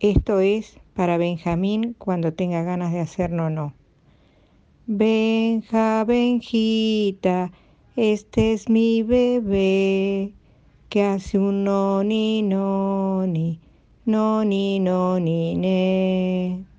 Esto es para Benjamín cuando tenga ganas de hacer no no. Benja, Benjita, este es mi bebé que hace un noni noni, noni noni ne.